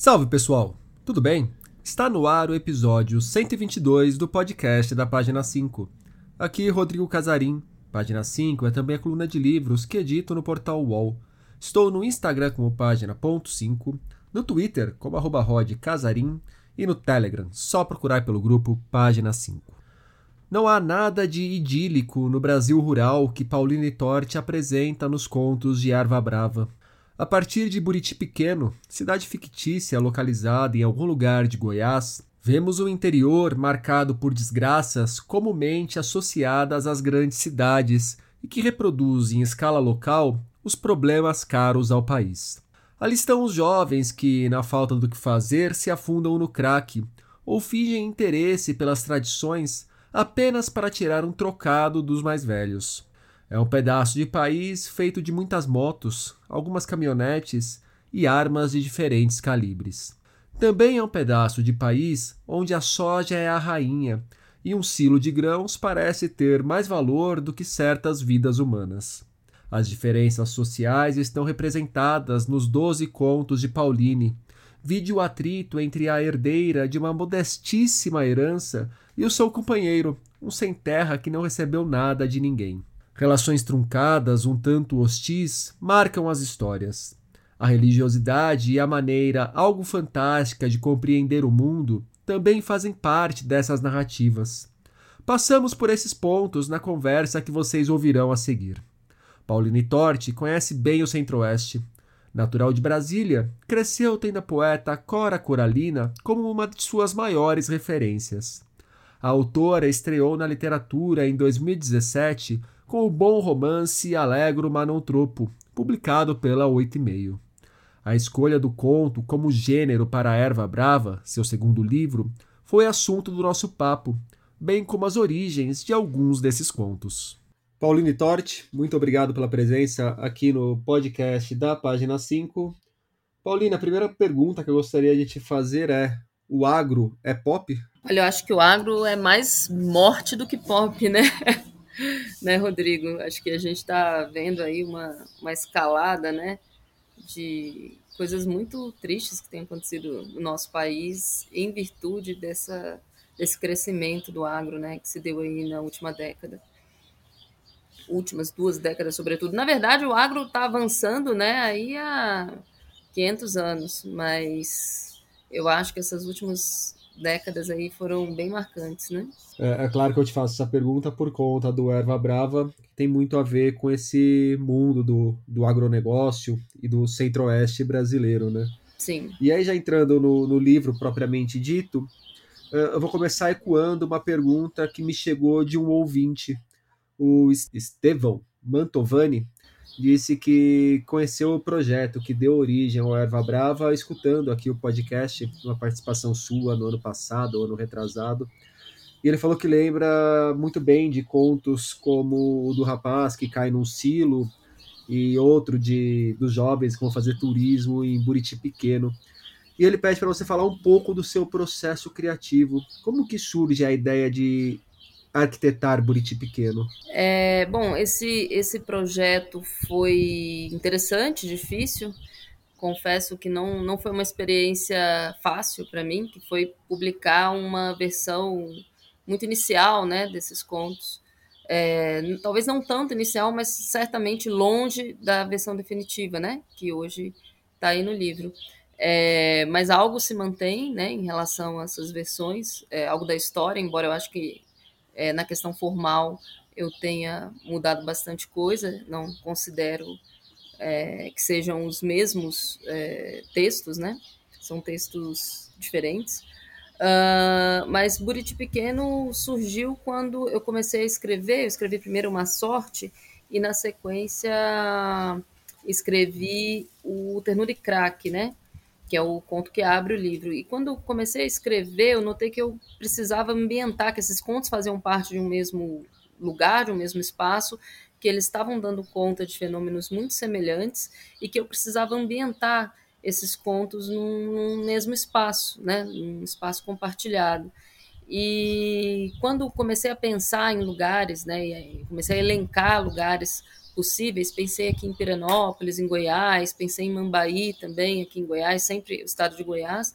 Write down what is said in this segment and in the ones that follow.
Salve pessoal, tudo bem? Está no ar o episódio 122 do podcast da página 5. Aqui Rodrigo Casarim. Página 5 é também a coluna de livros que edito no portal UOL. Estou no Instagram como página.5, no Twitter como arroba Casarim e no Telegram, só procurar pelo grupo Página 5. Não há nada de idílico no Brasil rural que Pauline Torte apresenta nos contos de Erva Brava. A partir de Buriti Pequeno, cidade fictícia localizada em algum lugar de Goiás, vemos o interior marcado por desgraças comumente associadas às grandes cidades e que reproduzem em escala local os problemas caros ao país. Ali estão os jovens que, na falta do que fazer, se afundam no crack ou fingem interesse pelas tradições apenas para tirar um trocado dos mais velhos. É um pedaço de país feito de muitas motos, algumas caminhonetes e armas de diferentes calibres. Também é um pedaço de país onde a soja é a rainha e um silo de grãos parece ter mais valor do que certas vidas humanas. As diferenças sociais estão representadas nos doze contos de Pauline. Vide o atrito entre a herdeira de uma modestíssima herança e o seu companheiro, um sem terra que não recebeu nada de ninguém. Relações truncadas, um tanto hostis, marcam as histórias. A religiosidade e a maneira algo fantástica de compreender o mundo também fazem parte dessas narrativas. Passamos por esses pontos na conversa que vocês ouvirão a seguir. Pauline Torti conhece bem o Centro-Oeste. Natural de Brasília, cresceu tendo a poeta Cora Coralina como uma de suas maiores referências. A autora estreou na literatura em 2017 com o bom romance Alegro Manon Tropo, publicado pela Oito e Meio. A escolha do conto como gênero para a Erva Brava, seu segundo livro, foi assunto do nosso papo, bem como as origens de alguns desses contos. Pauline Torte, muito obrigado pela presença aqui no podcast da página 5. Paulina, a primeira pergunta que eu gostaria de te fazer é: o agro é pop? Olha, eu acho que o agro é mais morte do que pop, né? né, Rodrigo? Acho que a gente está vendo aí uma, uma escalada, né, de coisas muito tristes que têm acontecido no nosso país em virtude dessa, desse crescimento do agro, né, que se deu aí na última década. Últimas duas décadas, sobretudo. Na verdade, o agro está avançando, né, aí há 500 anos, mas eu acho que essas últimas décadas aí foram bem marcantes, né? É, é, claro que eu te faço essa pergunta por conta do Erva Brava, que tem muito a ver com esse mundo do, do agronegócio e do centro-oeste brasileiro, né? Sim. E aí, já entrando no, no livro propriamente dito, é, eu vou começar ecoando uma pergunta que me chegou de um ouvinte, o Estevão Mantovani, disse que conheceu o projeto que deu origem ao Erva Brava, escutando aqui o podcast, uma participação sua no ano passado, ano retrasado. E ele falou que lembra muito bem de contos como o do rapaz que cai num silo e outro de dos jovens que vão fazer turismo em Buriti Pequeno. E ele pede para você falar um pouco do seu processo criativo. Como que surge a ideia de arquitetar Buriti Pequeno? É, bom, esse, esse projeto foi interessante, difícil. Confesso que não, não foi uma experiência fácil para mim, que foi publicar uma versão muito inicial né, desses contos. É, talvez não tanto inicial, mas certamente longe da versão definitiva, né, que hoje está aí no livro. É, mas algo se mantém né, em relação a essas versões, é, algo da história, embora eu acho que é, na questão formal eu tenha mudado bastante coisa, não considero é, que sejam os mesmos é, textos, né? São textos diferentes. Uh, mas Buriti Pequeno surgiu quando eu comecei a escrever. Eu escrevi primeiro Uma Sorte e, na sequência, escrevi o Ternura e Crack, né? Que é o conto que abre o livro. E quando comecei a escrever, eu notei que eu precisava ambientar, que esses contos faziam parte de um mesmo lugar, de um mesmo espaço, que eles estavam dando conta de fenômenos muito semelhantes e que eu precisava ambientar esses contos num, num mesmo espaço, né, num espaço compartilhado. E quando comecei a pensar em lugares, né, comecei a elencar lugares possíveis. Pensei aqui em Pirenópolis, em Goiás, pensei em Mambaí também, aqui em Goiás, sempre o estado de Goiás.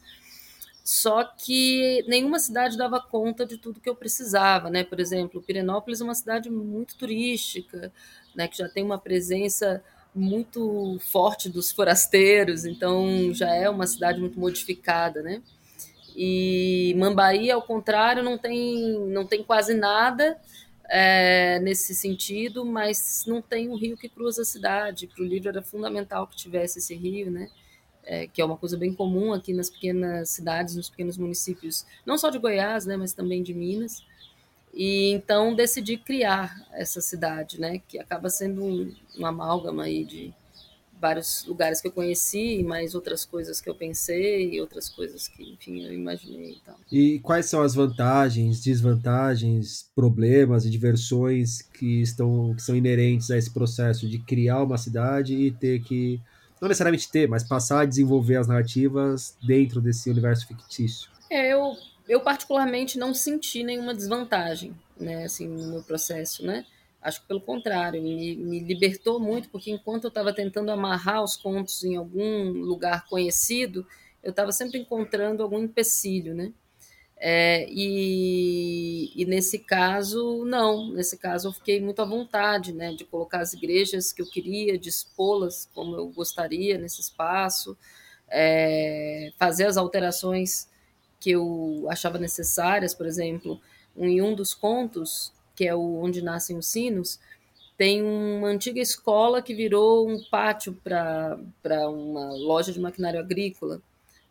Só que nenhuma cidade dava conta de tudo que eu precisava, né? Por exemplo, Pirenópolis é uma cidade muito turística, né? Que já tem uma presença muito forte dos forasteiros, então já é uma cidade muito modificada, né? E Mambaí, ao contrário, não tem, não tem quase nada é, nesse sentido, mas não tem um rio que cruza a cidade. Para o livro era fundamental que tivesse esse rio, né? é, que é uma coisa bem comum aqui nas pequenas cidades, nos pequenos municípios, não só de Goiás, né, mas também de Minas. E então decidi criar essa cidade, né, que acaba sendo um, um amálgama aí de vários lugares que eu conheci, mais outras coisas que eu pensei e outras coisas que, enfim, eu imaginei e tal. E quais são as vantagens, desvantagens, problemas e diversões que estão que são inerentes a esse processo de criar uma cidade e ter que não necessariamente ter, mas passar a desenvolver as narrativas dentro desse universo fictício. É, eu, eu particularmente não senti nenhuma desvantagem, né, assim, no meu processo, né? Acho que pelo contrário, me, me libertou muito, porque enquanto eu estava tentando amarrar os contos em algum lugar conhecido, eu estava sempre encontrando algum empecilho, né? É, e, e, nesse caso, não. Nesse caso, eu fiquei muito à vontade né, de colocar as igrejas que eu queria, de expô-las como eu gostaria nesse espaço, é, fazer as alterações que eu achava necessárias. Por exemplo, em um dos contos, que é o Onde Nascem os Sinos, tem uma antiga escola que virou um pátio para uma loja de maquinário agrícola.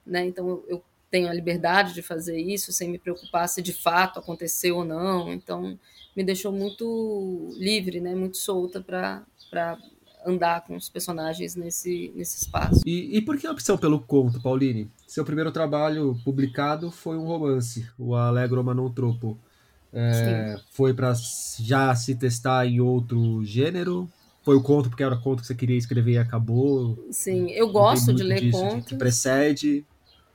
Né? Então, eu tenho a liberdade de fazer isso sem me preocupar se de fato aconteceu ou não. Então, me deixou muito livre, né, muito solta para andar com os personagens nesse, nesse espaço. E, e por que a opção pelo conto, Pauline? Seu primeiro trabalho publicado foi um romance, o Allegro Manon Tropo. É, foi para já se testar em outro gênero? Foi o conto porque era o conto que você queria escrever e acabou? Sim, eu gosto de ler contos. Que precede.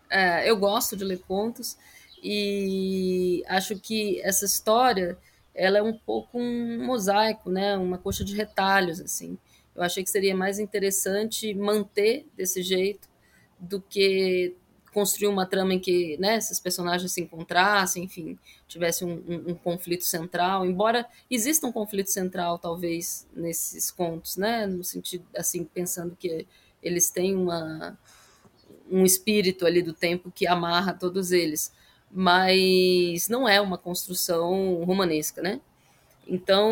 É, eu gosto de ler contos e acho que essa história ela é um pouco um mosaico, né? Uma coxa de retalhos assim. Eu achei que seria mais interessante manter desse jeito do que construir uma trama em que né, esses personagens se encontrassem, enfim, tivesse um, um, um, conflito central, embora exista um conflito central, talvez, nesses contos, né, no sentido, assim, pensando que eles têm uma, um espírito ali do tempo que amarra todos eles, mas não é uma construção romanesca, né? Então,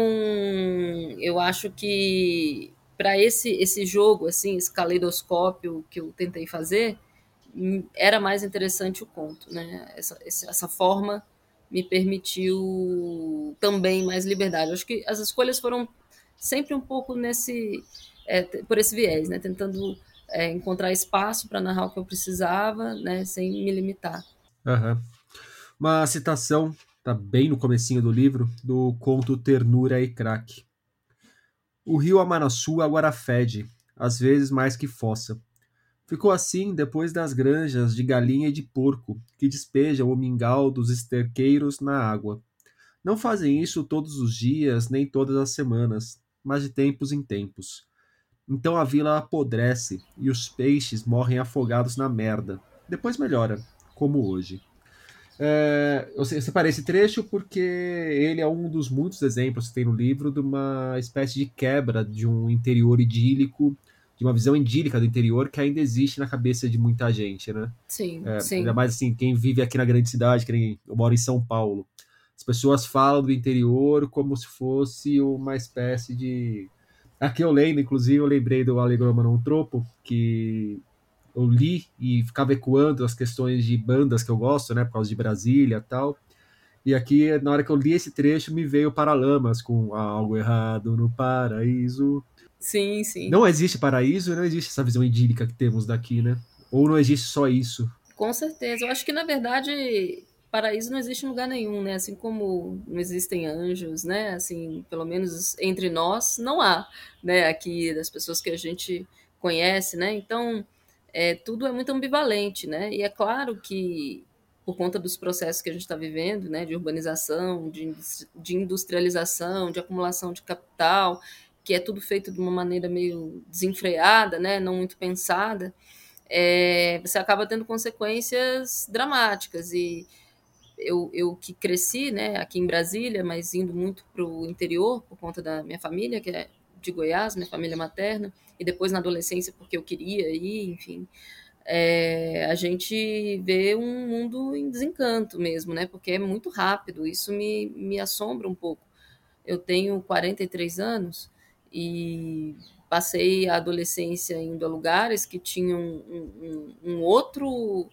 eu acho que para esse esse jogo assim, esse caleidoscópio que eu tentei fazer, era mais interessante o conto, né? Essa, essa forma me permitiu também mais liberdade. acho que as escolhas foram sempre um pouco nesse é, por esse viés, né? Tentando é, encontrar espaço para narrar o que eu precisava, né, sem me limitar. Uhum. Uma citação, tá bem no comecinho do livro, do conto Ternura e Crack. O rio Amanaçu agora fede, às vezes mais que fossa. Ficou assim depois das granjas de galinha e de porco, que despejam o mingau dos esterqueiros na água. Não fazem isso todos os dias nem todas as semanas, mas de tempos em tempos. Então a vila apodrece e os peixes morrem afogados na merda. Depois melhora, como hoje. É, eu separei esse trecho porque ele é um dos muitos exemplos que tem no livro de uma espécie de quebra de um interior idílico, de uma visão idílica do interior que ainda existe na cabeça de muita gente, né? Sim, é, sim. Ainda mais assim, quem vive aqui na grande cidade, que nem eu moro em São Paulo. As pessoas falam do interior como se fosse uma espécie de Aqui eu lendo, inclusive, eu lembrei do Alegroma Não Tropo, que eu li e ficava ecoando as questões de bandas que eu gosto, né, por causa de Brasília e tal. E aqui, na hora que eu li esse trecho, me veio Paralamas com algo errado no paraíso. Sim, sim. Não existe paraíso, não existe essa visão idílica que temos daqui, né? Ou não existe só isso? Com certeza. Eu acho que, na verdade, paraíso não existe em lugar nenhum, né? Assim como não existem anjos, né? Assim, pelo menos entre nós não há, né? Aqui das pessoas que a gente conhece, né? Então, é, tudo é muito ambivalente, né? E é claro que por conta dos processos que a gente está vivendo, né? De urbanização, de, de industrialização, de acumulação de capital, que é tudo feito de uma maneira meio desenfreada, né, não muito pensada, é, você acaba tendo consequências dramáticas. E eu, eu que cresci né, aqui em Brasília, mas indo muito para o interior por conta da minha família, que é de Goiás, minha família materna, e depois na adolescência porque eu queria ir, enfim. É, a gente vê um mundo em desencanto mesmo, né? Porque é muito rápido, isso me, me assombra um pouco. Eu tenho 43 anos e passei a adolescência indo a lugares que tinham um, um, um outro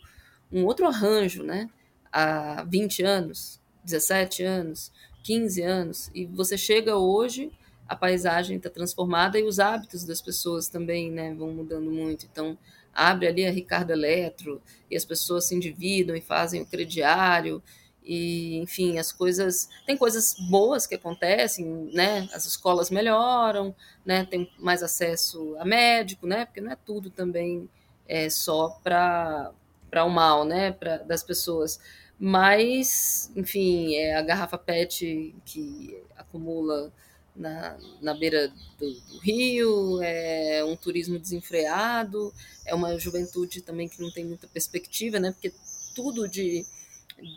um outro arranjo, né? Há 20 anos, 17 anos, 15 anos, e você chega hoje, a paisagem está transformada e os hábitos das pessoas também né, vão mudando muito. Então, abre ali a Ricardo Eletro e as pessoas se endividam e fazem o crediário e enfim as coisas tem coisas boas que acontecem né? As escolas melhoram né? Tem mais acesso a médico né? Porque não é tudo também é só para para o mal né? Para das pessoas. Mas enfim é a garrafa PET que acumula na, na beira do, do, rio, é um turismo desenfreado, é uma juventude também que não tem muita perspectiva, né? Porque tudo de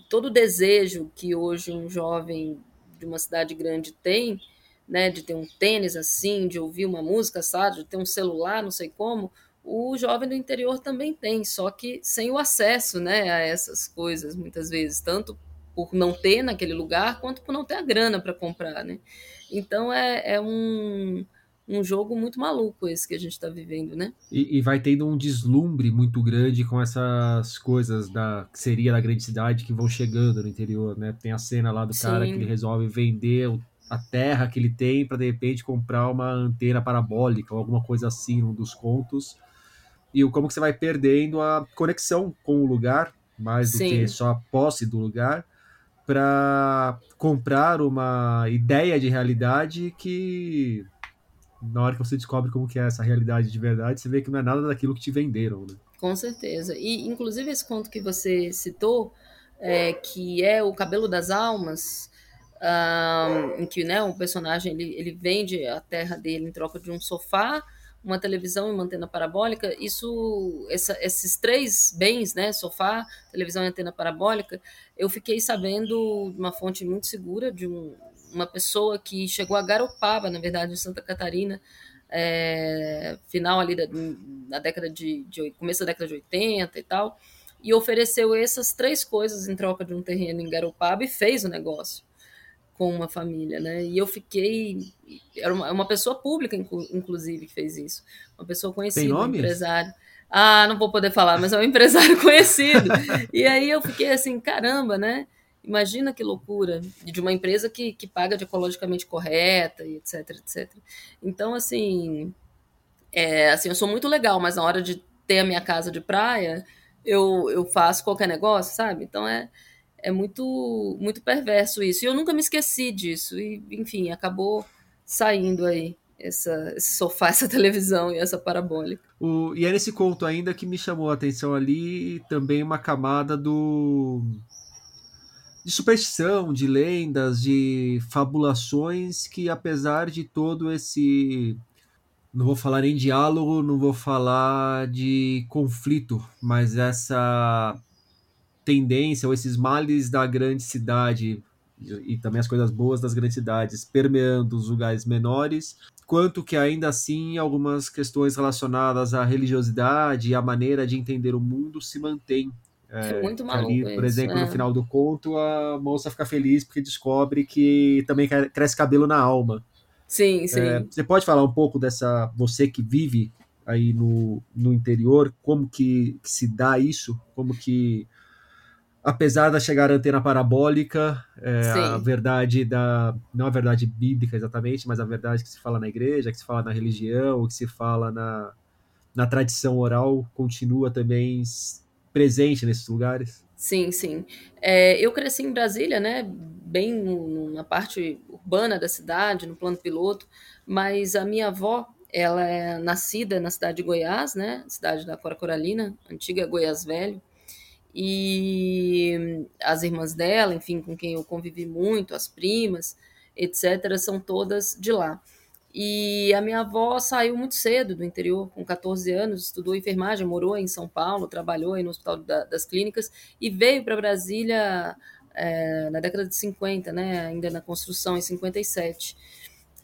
todo o desejo que hoje um jovem de uma cidade grande tem, né, de ter um tênis assim, de ouvir uma música, sabe, de ter um celular, não sei como, o jovem do interior também tem, só que sem o acesso, né, a essas coisas muitas vezes, tanto por não ter naquele lugar, quanto por não ter a grana para comprar, né? Então é, é um um jogo muito maluco esse que a gente está vivendo, né? E, e, vai tendo um deslumbre muito grande com essas coisas da que seria da grande cidade que vão chegando no interior, né? Tem a cena lá do Sim. cara que ele resolve vender a terra que ele tem para de repente comprar uma antena parabólica ou alguma coisa assim, um dos contos. E como que você vai perdendo a conexão com o lugar, mais do Sim. que só a posse do lugar, para comprar uma ideia de realidade que na hora que você descobre como que é essa realidade de verdade, você vê que não é nada daquilo que te venderam, né? Com certeza. E, inclusive, esse conto que você citou, é, que é O Cabelo das Almas, um, em que né, o personagem ele, ele vende a terra dele em troca de um sofá, uma televisão e uma antena parabólica, isso, essa, esses três bens, né, sofá, televisão e antena parabólica, eu fiquei sabendo de uma fonte muito segura de um, uma pessoa que chegou a Garopaba, na verdade, em Santa Catarina, é, final ali da, da década de, de, começo da década de 80 e tal, e ofereceu essas três coisas em troca de um terreno em Garopaba e fez o negócio com uma família, né? E eu fiquei era uma, uma pessoa pública inclusive que fez isso, uma pessoa conhecida, um empresário. Ah, não vou poder falar, mas é um empresário conhecido. e aí eu fiquei assim, caramba, né? Imagina que loucura de uma empresa que, que paga de ecologicamente correta e etc, etc. Então, assim, é, assim, eu sou muito legal, mas na hora de ter a minha casa de praia, eu, eu faço qualquer negócio, sabe? Então é, é muito, muito perverso isso. E eu nunca me esqueci disso. E, enfim, acabou saindo aí essa, esse sofá, essa televisão e essa parabólica. O, e é nesse conto ainda que me chamou a atenção ali também uma camada do de superstição, de lendas, de fabulações que, apesar de todo esse. Não vou falar nem diálogo, não vou falar de conflito, mas essa tendência ou esses males da grande cidade e, e também as coisas boas das grandes cidades permeando os lugares menores, quanto que ainda assim algumas questões relacionadas à religiosidade e à maneira de entender o mundo se mantêm é, é muito maluco. Ali, por exemplo, é. no final do conto, a moça fica feliz porque descobre que também cresce cabelo na alma. Sim, é, sim. É, você pode falar um pouco dessa. Você que vive aí no, no interior, como que, que se dá isso? Como que apesar da chegar a antena parabólica, é, a verdade da. Não a verdade bíblica exatamente, mas a verdade que se fala na igreja, que se fala na religião, que se fala na, na tradição oral, continua também presente nesses lugares? Sim, sim. É, eu cresci em Brasília, né? Bem na parte urbana da cidade, no plano piloto, mas a minha avó, ela é nascida na cidade de Goiás, né? Cidade da Cora Coralina, antiga Goiás Velho. E as irmãs dela, enfim, com quem eu convivi muito, as primas, etc., são todas de lá. E a minha avó saiu muito cedo do interior, com 14 anos, estudou enfermagem, morou em São Paulo, trabalhou no Hospital da, das Clínicas e veio para Brasília é, na década de 50, né, ainda na construção, em 57.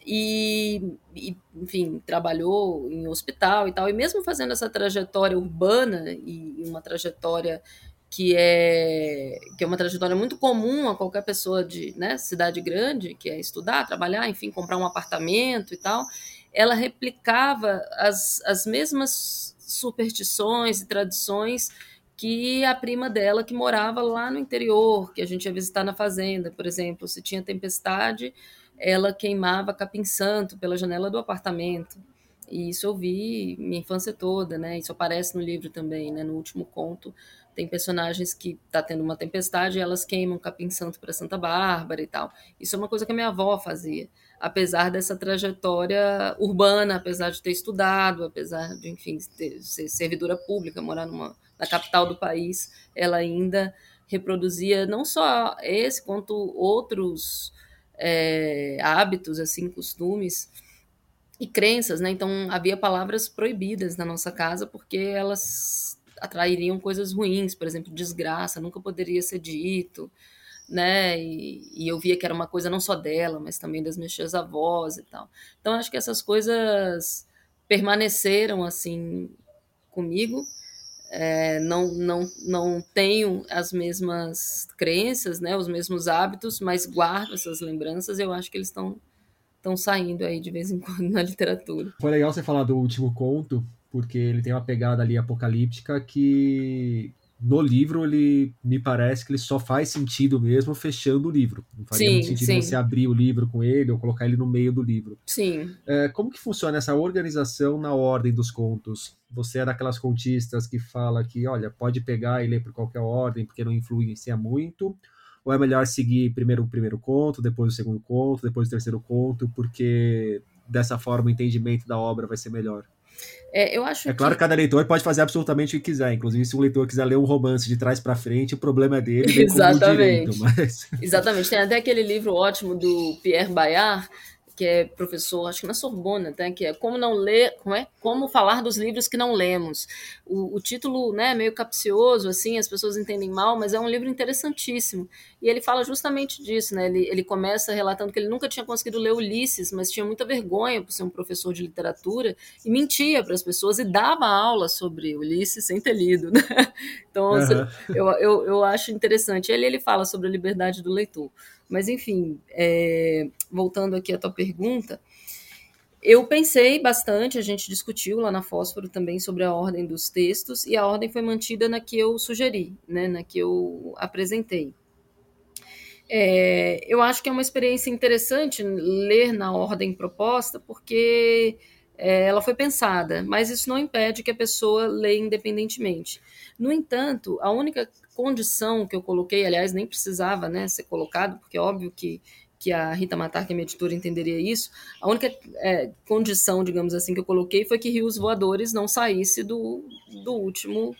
E, e, enfim, trabalhou em hospital e tal, e mesmo fazendo essa trajetória urbana e uma trajetória que é, que é uma trajetória muito comum a qualquer pessoa de né, cidade grande, que é estudar, trabalhar, enfim, comprar um apartamento e tal, ela replicava as, as mesmas superstições e tradições que a prima dela que morava lá no interior, que a gente ia visitar na fazenda, por exemplo, se tinha tempestade, ela queimava capim santo pela janela do apartamento. E isso eu vi minha infância toda, né? Isso aparece no livro também, né? No último conto, tem personagens que tá tendo uma tempestade e elas queimam capim santo para Santa Bárbara e tal. Isso é uma coisa que a minha avó fazia, apesar dessa trajetória urbana, apesar de ter estudado, apesar de, enfim, ter, ser servidora pública, morar numa, na capital do país, ela ainda reproduzia não só esse quanto outros é, hábitos, assim, costumes e crenças, né? Então havia palavras proibidas na nossa casa porque elas atrairiam coisas ruins, por exemplo, desgraça, nunca poderia ser dito, né? E, e, eu via que era uma coisa não só dela, mas também das minhas avós e tal. Então acho que essas coisas permaneceram assim comigo. É, não, não, não tenho as mesmas crenças, né, os mesmos hábitos, mas guardo essas lembranças. Eu acho que eles estão saindo aí de vez em quando na literatura. Foi legal você falar do último conto, porque ele tem uma pegada ali apocalíptica que no livro ele me parece que ele só faz sentido mesmo fechando o livro. Não faria sim, muito sentido sim. você abrir o livro com ele ou colocar ele no meio do livro. Sim. É, como que funciona essa organização na ordem dos contos? Você é daquelas contistas que fala que, olha, pode pegar e ler por qualquer ordem porque não influencia muito? Ou é melhor seguir primeiro o primeiro conto, depois o segundo conto, depois o terceiro conto, porque dessa forma o entendimento da obra vai ser melhor? É, eu acho é claro que cada leitor pode fazer absolutamente o que quiser. Inclusive, se um leitor quiser ler um romance de trás para frente, o problema é dele. Exatamente. Direito, mas... Exatamente. Tem até aquele livro ótimo do Pierre Bayard, que é professor, acho que na Sorbona, até, que é Como não ler, como é? Como falar dos livros que não lemos. O, o título, né, é meio capcioso assim, as pessoas entendem mal, mas é um livro interessantíssimo. E ele fala justamente disso, né? Ele, ele começa relatando que ele nunca tinha conseguido ler Ulisses, mas tinha muita vergonha por ser um professor de literatura e mentia para as pessoas e dava aula sobre Ulisses sem ter lido. Né? Então, uhum. eu, eu, eu acho interessante. Ele, ele fala sobre a liberdade do leitor. Mas, enfim, é, voltando aqui à tua pergunta, eu pensei bastante, a gente discutiu lá na Fósforo também sobre a ordem dos textos, e a ordem foi mantida na que eu sugeri, né, na que eu apresentei. É, eu acho que é uma experiência interessante ler na ordem proposta, porque é, ela foi pensada, mas isso não impede que a pessoa leia independentemente. No entanto, a única condição que eu coloquei, aliás, nem precisava né, ser colocado, porque é óbvio que, que a Rita Matar, que é minha editora, entenderia isso. A única é, condição, digamos assim, que eu coloquei foi que Rios Voadores não saísse do, do último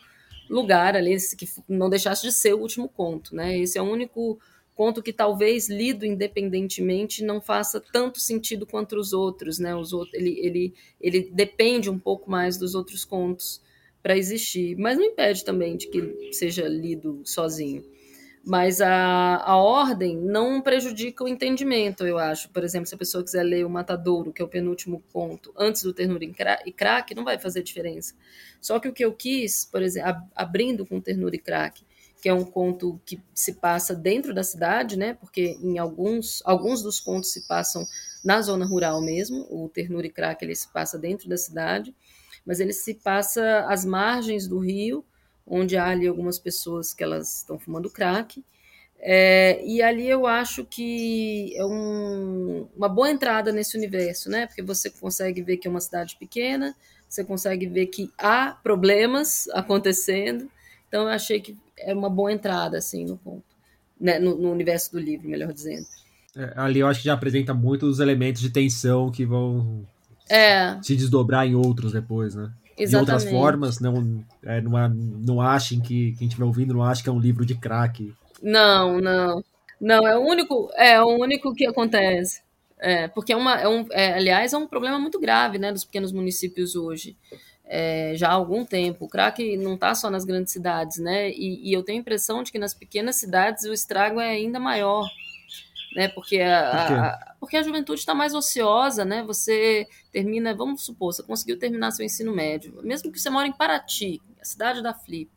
lugar ali, que não deixasse de ser o último conto. Né? Esse é o único conto que talvez lido independentemente não faça tanto sentido quanto os outros, né? Os outros, ele, ele, ele depende um pouco mais dos outros contos para existir, mas não impede também de que seja lido sozinho. Mas a, a ordem não prejudica o entendimento, eu acho. Por exemplo, se a pessoa quiser ler o Matadouro, que é o penúltimo conto, antes do Ternura e Crack, não vai fazer diferença. Só que o que eu quis, por exemplo, abrindo com Ternura e Crack, que é um conto que se passa dentro da cidade, né? Porque em alguns, alguns dos contos se passam na zona rural mesmo. O Ternura e Crack ele se passa dentro da cidade mas ele se passa às margens do rio, onde há ali algumas pessoas que elas estão fumando crack. É, e ali eu acho que é um, uma boa entrada nesse universo, né? Porque você consegue ver que é uma cidade pequena, você consegue ver que há problemas acontecendo. Então eu achei que é uma boa entrada assim no ponto, né? no, no universo do livro, melhor dizendo. É, ali eu acho que já apresenta muitos elementos de tensão que vão é. se desdobrar em outros depois, né? Exatamente. De outras formas, não, é, não, não achem que quem estiver ouvindo não acha que é um livro de crack. Não, não. Não, é o único, é o único que acontece. É, porque é uma, é um, é, aliás, é um problema muito grave né, dos pequenos municípios hoje. É, já há algum tempo. O crack não está só nas grandes cidades, né? E, e, eu tenho a impressão de que nas pequenas cidades o estrago é ainda maior, né? Porque a, a porque a juventude está mais ociosa, né? Você termina, vamos supor, você conseguiu terminar seu ensino médio, mesmo que você mora em Paraty, a cidade da Flip.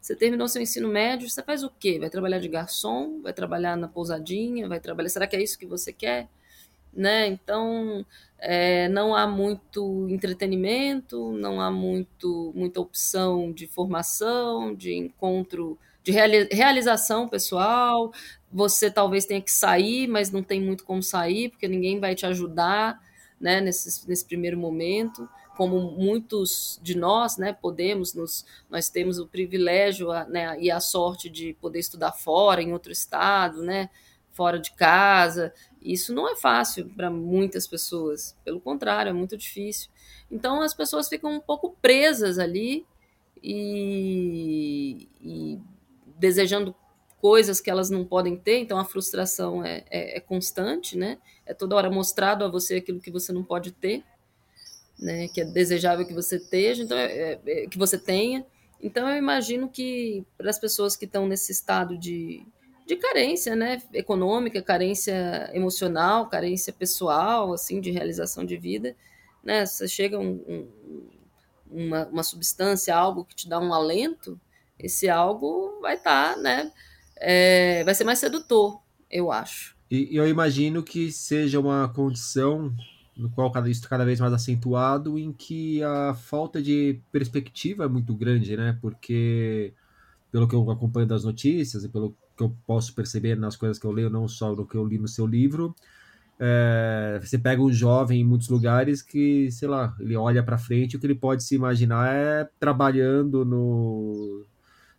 Você terminou seu ensino médio, você faz o quê? Vai trabalhar de garçom? Vai trabalhar na pousadinha? Vai trabalhar? Será que é isso que você quer? Né? Então, é, não há muito entretenimento, não há muito, muita opção de formação, de encontro, de realização pessoal. Você talvez tenha que sair, mas não tem muito como sair, porque ninguém vai te ajudar né, nesse, nesse primeiro momento como muitos de nós, né, podemos nos, nós temos o privilégio né, e a sorte de poder estudar fora, em outro estado, né, fora de casa. Isso não é fácil para muitas pessoas, pelo contrário, é muito difícil. Então as pessoas ficam um pouco presas ali e, e desejando coisas que elas não podem ter, então a frustração é, é, é constante, né? É toda hora mostrado a você aquilo que você não pode ter né, que é desejável que você esteja, então é, é, que você tenha. Então eu imagino que para as pessoas que estão nesse estado de, de carência, né, econômica, carência emocional, carência pessoal, assim, de realização de vida, né, você chega um, um, uma, uma substância, algo que te dá um alento, esse algo vai estar, tá, né, é, vai ser mais sedutor, eu acho. E eu imagino que seja uma condição no qual cada, isso cada vez mais acentuado, em que a falta de perspectiva é muito grande, né? Porque, pelo que eu acompanho das notícias e pelo que eu posso perceber nas coisas que eu leio, não só no que eu li no seu livro, é, você pega um jovem em muitos lugares que, sei lá, ele olha para frente, o que ele pode se imaginar é trabalhando no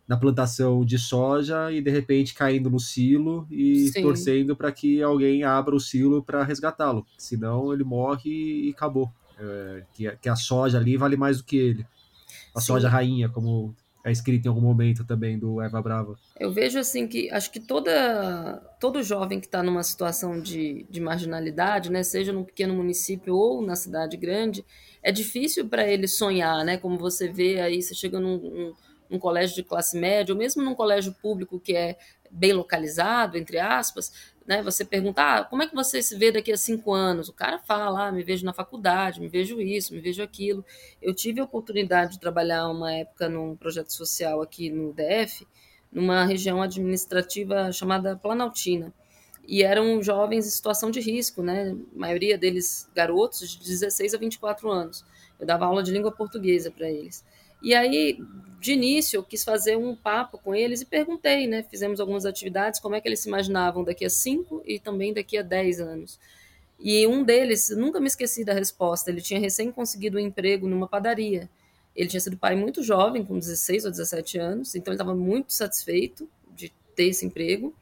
na plantação de soja e de repente caindo no silo e Sim. torcendo para que alguém abra o silo para resgatá-lo. Senão ele morre e acabou. É, que, que, a soja ali vale mais do que ele. A Sim. soja rainha, como é escrito em algum momento também do Eva Brava. Eu vejo assim que acho que toda, todo jovem que está numa situação de, de marginalidade, né, seja num pequeno município ou na cidade grande, é difícil para ele sonhar, né? Como você vê aí, você chega num. Um, num colégio de classe média, ou mesmo num colégio público que é bem localizado, entre aspas, né? Você pergunta, ah, como é que você se vê daqui a cinco anos? O cara fala, ah, me vejo na faculdade, me vejo isso, me vejo aquilo. Eu tive a oportunidade de trabalhar uma época num projeto social aqui no DF, numa região administrativa chamada Planaltina. E eram jovens em situação de risco, né? A maioria deles garotos de 16 a 24 anos. Eu dava aula de língua portuguesa para eles. E aí, de início, eu quis fazer um papo com eles e perguntei, né? Fizemos algumas atividades, como é que eles se imaginavam daqui a cinco e também daqui a dez anos. E um deles, nunca me esqueci da resposta, ele tinha recém conseguido um emprego numa padaria. Ele tinha sido pai muito jovem, com 16 ou 17 anos, então ele estava muito satisfeito de ter esse emprego,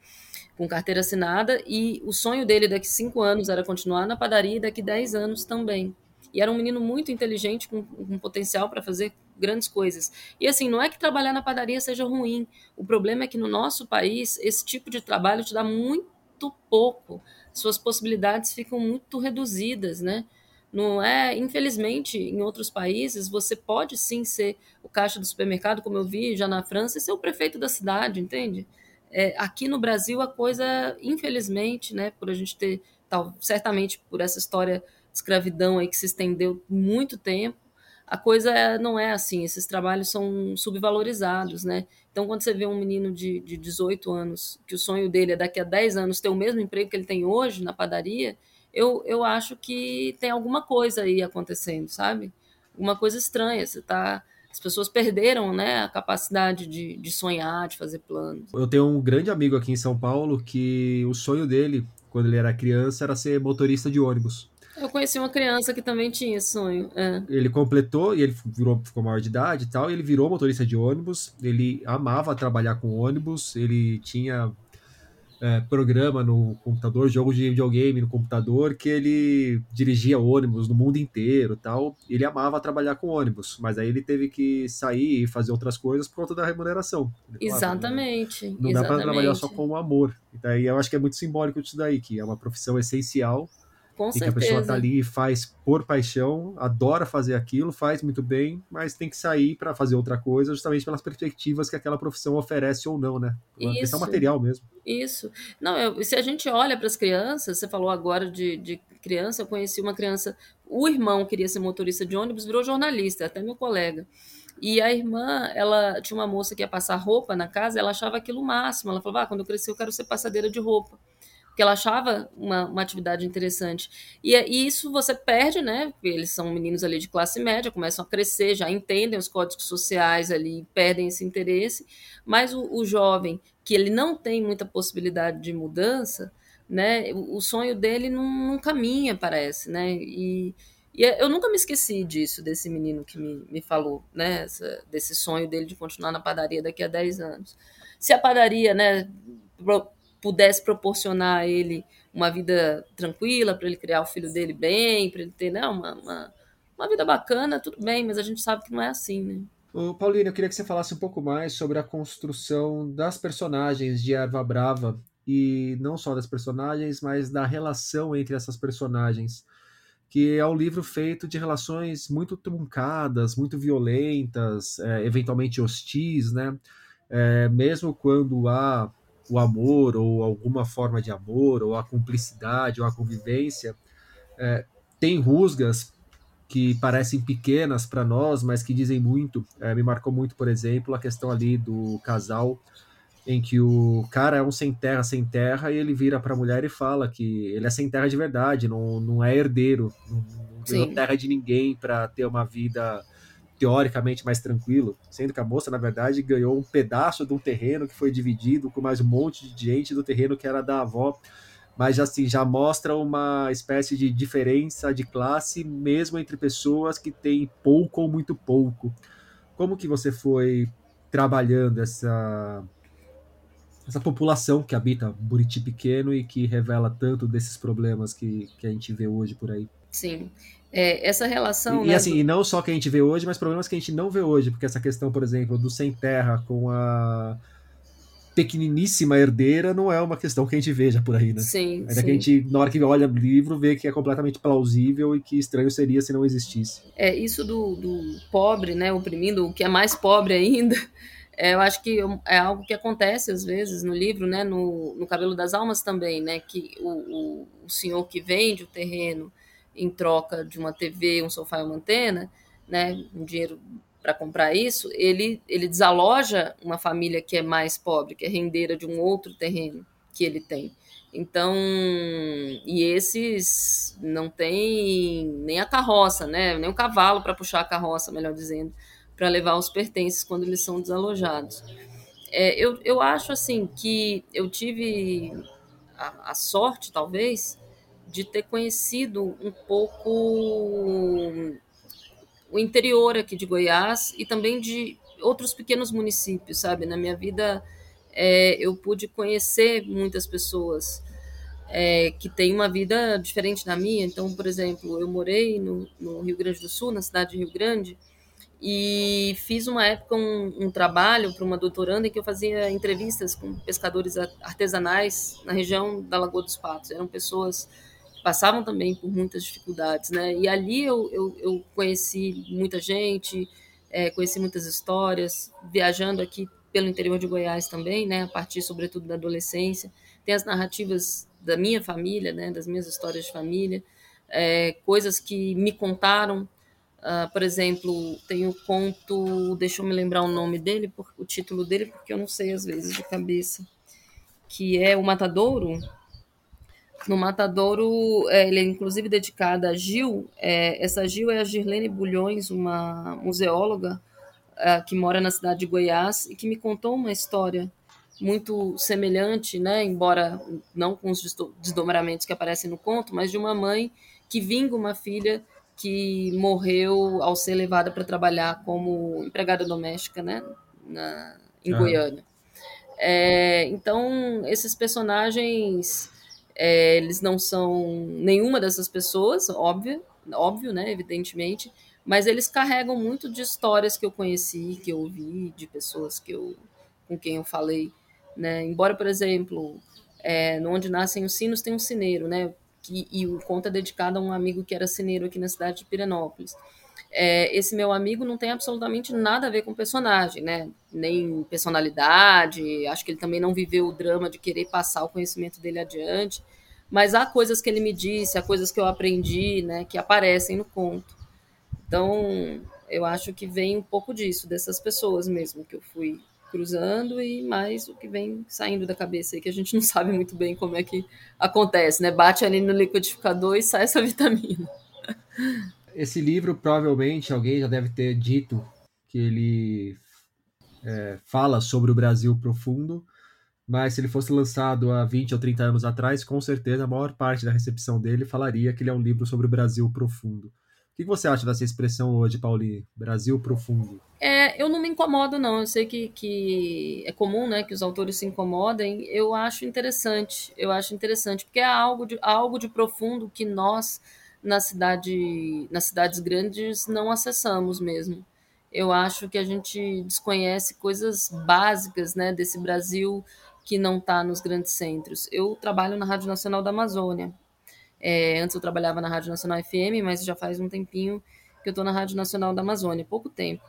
com carteira assinada, e o sonho dele daqui a cinco anos era continuar na padaria e daqui a 10 anos também. E era um menino muito inteligente, com, com potencial para fazer grandes coisas. E assim, não é que trabalhar na padaria seja ruim. O problema é que no nosso país, esse tipo de trabalho te dá muito pouco. Suas possibilidades ficam muito reduzidas, né? Não é, infelizmente, em outros países, você pode sim ser o caixa do supermercado, como eu vi já na França, e ser o prefeito da cidade, entende? É, aqui no Brasil, a coisa, infelizmente, né, por a gente ter, tal, certamente por essa história de escravidão aí que se estendeu muito tempo, a coisa é, não é assim, esses trabalhos são subvalorizados, né? Então, quando você vê um menino de, de 18 anos, que o sonho dele é daqui a 10 anos ter o mesmo emprego que ele tem hoje na padaria, eu, eu acho que tem alguma coisa aí acontecendo, sabe? Alguma coisa estranha, você tá... As pessoas perderam né, a capacidade de, de sonhar, de fazer planos. Eu tenho um grande amigo aqui em São Paulo que o sonho dele, quando ele era criança, era ser motorista de ônibus. Eu conheci uma criança que também tinha esse sonho. É. Ele completou e ele virou, ficou maior de idade e tal. E ele virou motorista de ônibus. Ele amava trabalhar com ônibus. Ele tinha é, programa no computador, jogo de videogame no computador, que ele dirigia ônibus no mundo inteiro tal. Ele amava trabalhar com ônibus, mas aí ele teve que sair e fazer outras coisas por conta da remuneração. Exatamente. Não, não dá para trabalhar só com o amor. E daí eu acho que é muito simbólico disso daí, que é uma profissão essencial Com e certeza. que a pessoa está ali e faz por paixão, adora fazer aquilo, faz muito bem, mas tem que sair para fazer outra coisa, justamente pelas perspectivas que aquela profissão oferece ou não, né? Uma Isso. questão material mesmo. Isso. Não, eu, se a gente olha para as crianças, você falou agora de, de criança, eu conheci uma criança, o irmão queria ser motorista de ônibus, virou jornalista, até meu colega. E a irmã, ela tinha uma moça que ia passar roupa na casa, ela achava aquilo o máximo. Ela falava: ah, quando eu crescer, eu quero ser passadeira de roupa. Porque ela achava uma, uma atividade interessante. E, e, isso você perde, né? Eles são meninos ali de classe média, começam a crescer, já entendem os códigos sociais ali, perdem esse interesse. Mas o, o jovem, que ele não tem muita possibilidade de mudança, né? O, o sonho dele não, não caminha, parece, né? E e eu nunca me esqueci disso, desse menino que me, me falou, né? Essa, desse sonho dele de continuar na padaria daqui a 10 anos. Se a padaria, né, pudesse proporcionar a ele uma vida tranquila, para ele criar o filho dele bem, para ele ter né, uma, uma, uma, vida bacana, tudo bem, mas a gente sabe que não é assim, né? Paulina, eu queria que você falasse um pouco mais sobre a construção das personagens de Erva Brava, e não só das personagens, mas da relação entre essas personagens que é um livro feito de relações muito truncadas, muito violentas, é, eventualmente hostis, né? É, mesmo quando há o amor ou alguma forma de amor, ou a cumplicidade, ou a convivência, é, tem rusgas que parecem pequenas para nós, mas que dizem muito. É, me marcou muito, por exemplo, a questão ali do casal em que o cara é um sem terra, sem terra, e ele vira para a mulher e fala que ele é sem terra de verdade, não, não é herdeiro, não, não terra de ninguém para ter uma vida teoricamente mais tranquilo, sendo que a moça, na verdade, ganhou um pedaço de um terreno que foi dividido com mais um monte de gente do terreno que era da avó, mas assim, já mostra uma espécie de diferença de classe mesmo entre pessoas que têm pouco ou muito pouco. Como que você foi trabalhando essa essa população que habita Buriti pequeno e que revela tanto desses problemas que, que a gente vê hoje por aí. Sim. É, essa relação. E, né, e assim, do... e não só que a gente vê hoje, mas problemas que a gente não vê hoje, porque essa questão, por exemplo, do sem terra com a pequeniníssima herdeira não é uma questão que a gente veja por aí, né? Sim. Ainda sim. que a gente, na hora que olha o livro, vê que é completamente plausível e que estranho seria se não existisse. É, isso do, do pobre, né, oprimindo o que é mais pobre ainda, eu acho que é algo que acontece às vezes no livro, né, no, no Cabelo das Almas também, né, que o, o, o senhor que vende o terreno em troca de uma TV, um sofá e uma antena, né, um dinheiro para comprar isso, ele, ele desaloja uma família que é mais pobre, que é rendeira de um outro terreno que ele tem. Então, e esses não tem nem a carroça, né, nem o cavalo para puxar a carroça, melhor dizendo para levar os pertences quando eles são desalojados. É, eu, eu acho assim que eu tive a, a, sorte, talvez, de ter conhecido um pouco o interior aqui de Goiás e também de outros pequenos municípios, sabe? Na minha vida, é, eu pude conhecer muitas pessoas é, que têm uma vida diferente da minha. Então, por exemplo, eu morei no, no Rio Grande do Sul, na cidade de Rio Grande, e fiz uma época um, um trabalho para uma doutoranda em que eu fazia entrevistas com pescadores artesanais na região da Lagoa dos Patos. Eram pessoas que passavam também por muitas dificuldades, né? E ali eu, eu, eu conheci muita gente, é, conheci muitas histórias, viajando aqui pelo interior de Goiás também, né? A partir, sobretudo, da adolescência. Tem as narrativas da minha família, né? Das minhas histórias de família, é, coisas que me contaram Uh, por exemplo, tem o conto, deixa eu me lembrar o nome dele, por, o título dele, porque eu não sei às vezes de cabeça, que é O Matadouro. No Matadouro, é, ele é inclusive dedicado a Gil. É, essa Gil é a Girlene Bulhões, uma museóloga uh, que mora na cidade de Goiás e que me contou uma história muito semelhante, né, embora não com os desdobramentos que aparecem no conto, mas de uma mãe que vinga uma filha que morreu ao ser levada para trabalhar como empregada doméstica, né, na, em ah. Goiânia. É, então, esses personagens, é, eles não são nenhuma dessas pessoas, óbvio, óbvio, né, evidentemente, mas eles carregam muito de histórias que eu conheci, que eu ouvi, de pessoas que eu, com quem eu falei, né, embora, por exemplo, é, no Onde Nascem os Sinos tem um cineiro, né, que, e o conto é dedicado a um amigo que era cineiro aqui na cidade de Pirenópolis. É, esse meu amigo não tem absolutamente nada a ver com o personagem, né? Nem personalidade, acho que ele também não viveu o drama de querer passar o conhecimento dele adiante, mas há coisas que ele me disse, há coisas que eu aprendi, né, que aparecem no conto. Então, eu acho que vem um pouco disso, dessas pessoas mesmo que eu fui cruzando e mais o que vem saindo da cabeça aí, que a gente não sabe muito bem como é que acontece, né? Bate ali no liquidificador e sai essa vitamina esse livro, provavelmente, alguém já deve ter dito que ele é, fala sobre o Brasil profundo, mas se ele fosse lançado há 20 ou 30 anos atrás, com certeza a maior parte da recepção dele falaria que ele é um livro sobre o Brasil profundo. O que você acha dessa expressão hoje, Pauli? Brasil profundo. É, eu não me incomodo, não. Eu sei que, que é comum né, que os autores se incomodem. Eu acho interessante. Eu acho interessante, porque é algo de, algo de profundo que nós na cidade, nas cidades grandes não acessamos mesmo. Eu acho que a gente desconhece coisas básicas né, desse Brasil que não está nos grandes centros. Eu trabalho na Rádio Nacional da Amazônia. É, antes eu trabalhava na Rádio Nacional FM, mas já faz um tempinho que eu estou na Rádio Nacional da Amazônia, pouco tempo.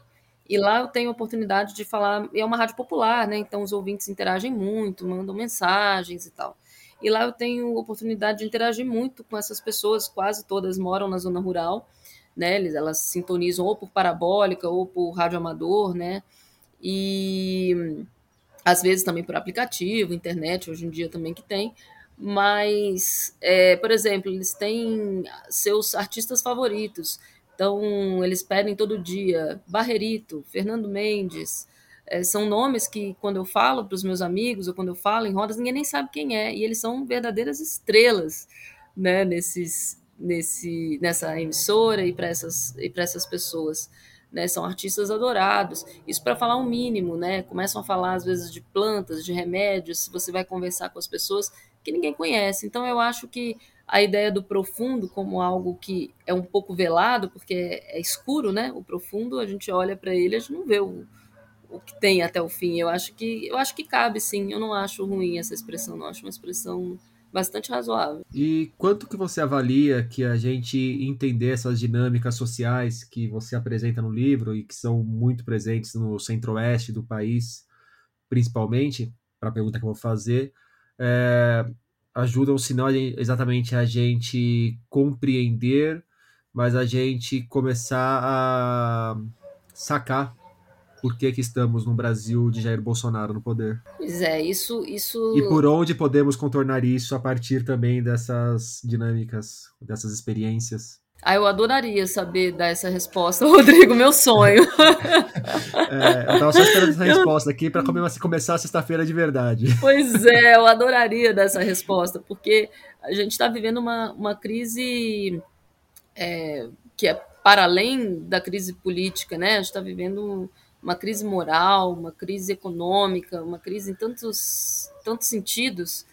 E lá eu tenho a oportunidade de falar, é uma rádio popular, né? Então os ouvintes interagem muito, mandam mensagens e tal. E lá eu tenho oportunidade de interagir muito com essas pessoas, quase todas moram na zona rural, né? Elas sintonizam ou por parabólica ou por rádio amador, né? E às vezes também por aplicativo, internet, hoje em dia também que tem. Mas, é, por exemplo, eles têm seus artistas favoritos. Então, eles pedem todo dia Barrerito, Fernando Mendes, é, são nomes que, quando eu falo para os meus amigos, ou quando eu falo em rodas, ninguém nem sabe quem é. E eles são verdadeiras estrelas né, nesses, nesse, nessa emissora e para essas, e essas pessoas. Né, são artistas adorados. Isso para falar um mínimo, né? Começam a falar às vezes de plantas, de remédios, você vai conversar com as pessoas que ninguém conhece. Então eu acho que a ideia do profundo como algo que é um pouco velado, porque é, escuro, né? O profundo, a gente olha para ele, a gente não vê o, o que tem até o fim. Eu acho que eu acho que cabe sim. Eu não acho ruim essa expressão, não acho uma expressão bastante razoável. E quanto que você avalia que a gente entender essas dinâmicas sociais que você apresenta no livro e que são muito presentes no centro-oeste do país, principalmente, para a pergunta que eu vou fazer, é, ajudam, se não exatamente a gente compreender, mas a gente começar a sacar por que, que estamos no Brasil de Jair Bolsonaro no poder. Pois é, isso, isso. E por onde podemos contornar isso a partir também dessas dinâmicas, dessas experiências. Ah, eu adoraria saber dar essa resposta, Rodrigo, meu sonho. é, eu estava só esperando essa resposta aqui para começar a sexta-feira de verdade. Pois é, eu adoraria dar essa resposta, porque a gente está vivendo uma, uma crise é, que é para além da crise política, né? A gente está vivendo uma crise moral, uma crise econômica, uma crise em tantos, tantos sentidos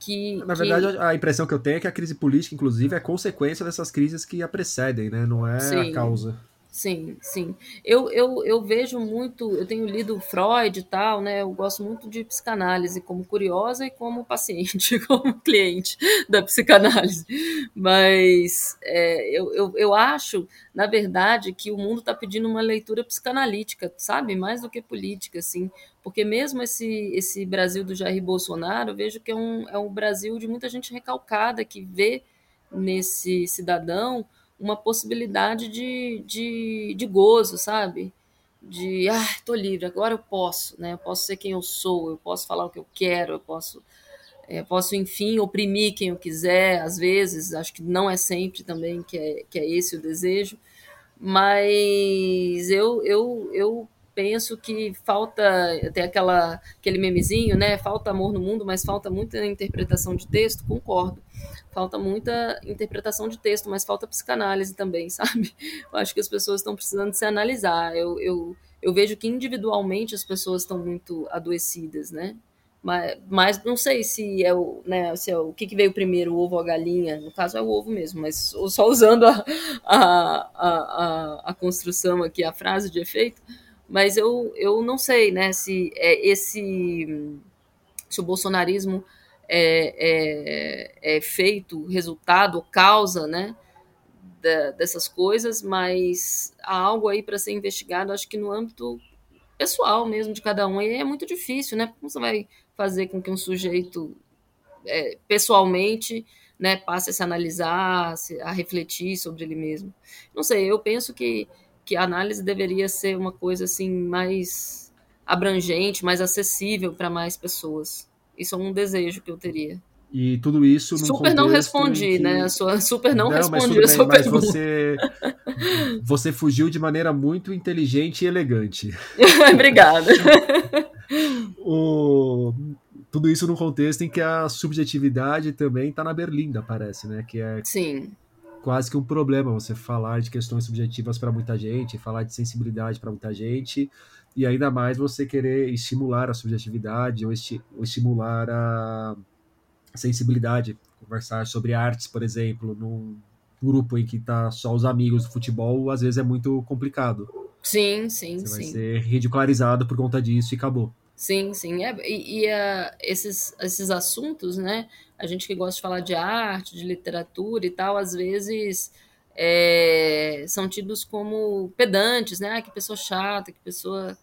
que. Na verdade, a impressão que eu tenho é que a crise política, inclusive, é consequência dessas crises que a precedem, né? Não é Sim. a causa. Sim, sim. Eu, eu, eu vejo muito, eu tenho lido Freud e tal, né? Eu gosto muito de psicanálise como curiosa e como paciente, como cliente da psicanálise. Mas é, eu, eu, eu acho, na verdade, que o mundo está pedindo uma leitura psicanalítica, sabe? Mais do que política, assim. Porque mesmo esse, esse Brasil do Jair Bolsonaro, eu vejo que é um, é um Brasil de muita gente recalcada que vê nesse cidadão uma possibilidade de, de, de gozo, sabe? De, ah, tô livre, agora eu posso, né? Eu posso ser quem eu sou, eu posso falar o que eu quero, eu posso, é, posso enfim, oprimir quem eu quiser, às vezes, acho que não é sempre também que é, que é esse o desejo, mas eu, eu, eu penso que falta, tem aquela, aquele memezinho, né? Falta amor no mundo, mas falta muita interpretação de texto, concordo. Falta muita interpretação de texto, mas falta psicanálise também, sabe? Eu acho que as pessoas estão precisando se analisar. Eu, eu, eu vejo que individualmente as pessoas estão muito adoecidas, né? Mas, mas não sei se é o, né, se é o, o que, que veio primeiro, o ovo ou a galinha. No caso é o ovo mesmo, mas só usando a, a, a, a, a construção aqui, a frase de efeito mas eu, eu não sei né, se é esse se o bolsonarismo é, é, é feito, resultado, causa, né? Da, dessas coisas, mas há algo aí para ser investigado, acho que no âmbito pessoal mesmo de cada um, e é muito difícil, né? Como você vai fazer com que um sujeito é, pessoalmente né, passe a se analisar, a refletir sobre ele mesmo? Não sei, eu penso que, que a análise deveria ser uma coisa assim mais abrangente, mais acessível para mais pessoas. Isso é um desejo que eu teria. E tudo isso super não respondi, que... né? A sua super não, não respondi a sua bem, pergunta. Você, você fugiu de maneira muito inteligente e elegante. Obrigada. o... Tudo isso no contexto em que a subjetividade também está na berlinda, parece, né? Que é Sim. Quase que um problema você falar de questões subjetivas para muita gente, falar de sensibilidade para muita gente, e ainda mais você querer estimular a subjetividade ou, esti ou estimular a sensibilidade, conversar sobre artes, por exemplo, num grupo em que tá só os amigos do futebol, às vezes é muito complicado. Sim, sim, Você vai sim. ser ridicularizado por conta disso e acabou. Sim, sim. É, e, e uh, esses, esses assuntos, né? A gente que gosta de falar de arte, de literatura e tal, às vezes é, são tidos como pedantes, né? Ah, que pessoa chata, que pessoa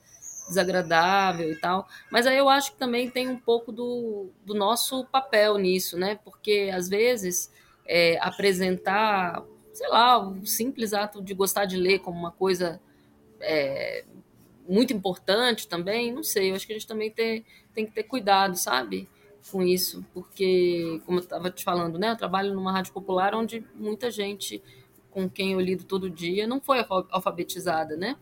desagradável e tal. Mas aí eu acho que também tem um pouco do, do nosso papel nisso, né? Porque às vezes é, apresentar, sei lá, o simples ato de gostar de ler como uma coisa é, muito importante também, não sei, eu acho que a gente também tem que ter cuidado, sabe? Com isso, porque, como eu estava te falando, né? Eu trabalho numa rádio popular onde muita gente com quem eu lido todo dia não foi alfabetizada, né?